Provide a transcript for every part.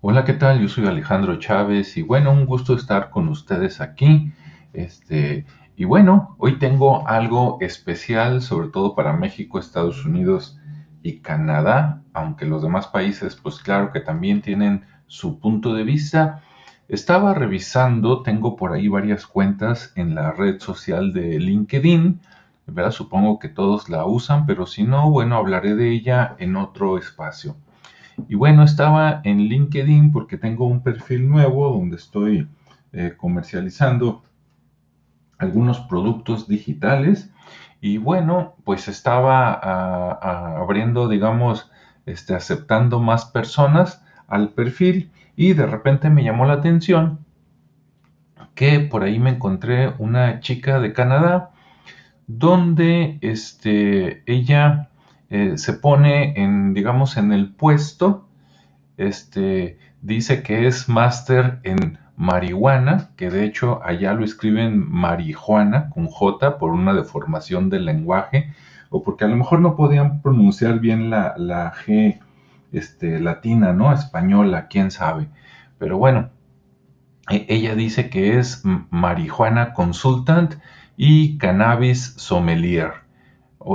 Hola, ¿qué tal? Yo soy Alejandro Chávez y bueno, un gusto estar con ustedes aquí. Este, y bueno, hoy tengo algo especial, sobre todo para México, Estados Unidos y Canadá, aunque los demás países, pues claro que también tienen su punto de vista. Estaba revisando, tengo por ahí varias cuentas en la red social de LinkedIn, ¿verdad? Supongo que todos la usan, pero si no, bueno, hablaré de ella en otro espacio. Y bueno, estaba en LinkedIn porque tengo un perfil nuevo donde estoy eh, comercializando algunos productos digitales. Y bueno, pues estaba abriendo, digamos, este, aceptando más personas al perfil y de repente me llamó la atención que por ahí me encontré una chica de Canadá donde este, ella eh, se pone en, digamos, en el puesto, este, dice que es máster en marihuana, que de hecho allá lo escriben marihuana con J por una deformación del lenguaje, o porque a lo mejor no podían pronunciar bien la, la G este, latina, ¿no? Española, quién sabe. Pero bueno, e, ella dice que es marihuana consultant y cannabis sommelier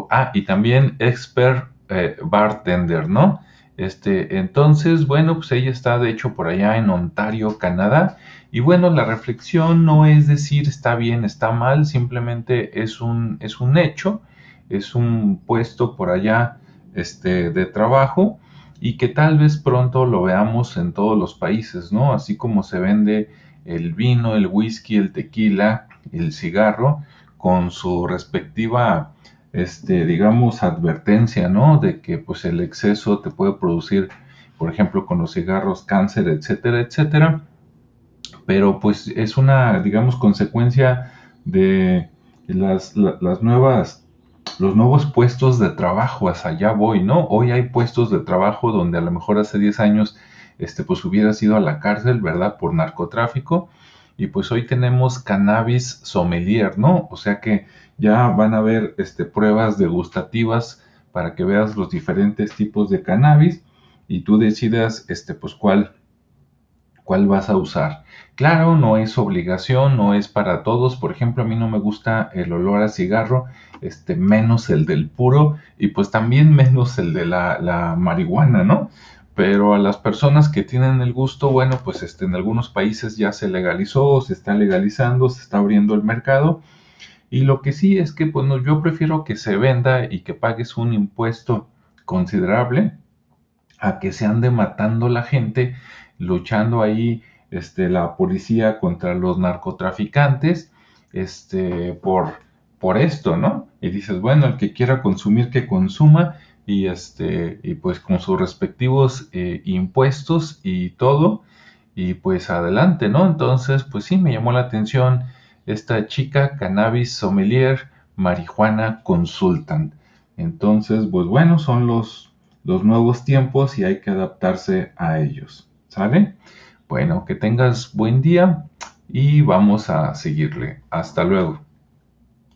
ah, y también expert eh, bartender, ¿no? Este, entonces, bueno, pues ella está de hecho por allá en Ontario, Canadá. Y bueno, la reflexión no es decir está bien, está mal, simplemente es un, es un hecho, es un puesto por allá este, de trabajo y que tal vez pronto lo veamos en todos los países, ¿no? Así como se vende el vino, el whisky, el tequila, el cigarro, con su respectiva este, digamos, advertencia, ¿no? De que pues el exceso te puede producir, por ejemplo, con los cigarros, cáncer, etcétera, etcétera. Pero pues es una, digamos, consecuencia de las, las nuevas, los nuevos puestos de trabajo, hacia allá voy, ¿no? Hoy hay puestos de trabajo donde a lo mejor hace 10 años, este, pues hubieras ido a la cárcel, ¿verdad? Por narcotráfico. Y pues hoy tenemos cannabis sommelier, ¿no? O sea que ya van a haber este, pruebas degustativas para que veas los diferentes tipos de cannabis y tú decidas este, pues, cuál, cuál vas a usar. Claro, no es obligación, no es para todos. Por ejemplo, a mí no me gusta el olor a cigarro, este, menos el del puro y pues también menos el de la, la marihuana, ¿no? Pero a las personas que tienen el gusto, bueno, pues este, en algunos países ya se legalizó, se está legalizando, se está abriendo el mercado y lo que sí es que, bueno, yo prefiero que se venda y que pagues un impuesto considerable a que se ande matando la gente, luchando ahí este, la policía contra los narcotraficantes, este, por, por esto, ¿no? Y dices, bueno, el que quiera consumir, que consuma, y este, y pues con sus respectivos eh, impuestos y todo, y pues adelante, ¿no? Entonces, pues sí, me llamó la atención esta chica cannabis sommelier marihuana consultant. Entonces, pues bueno, son los, los nuevos tiempos y hay que adaptarse a ellos. ¿Sale? Bueno, que tengas buen día y vamos a seguirle. Hasta luego.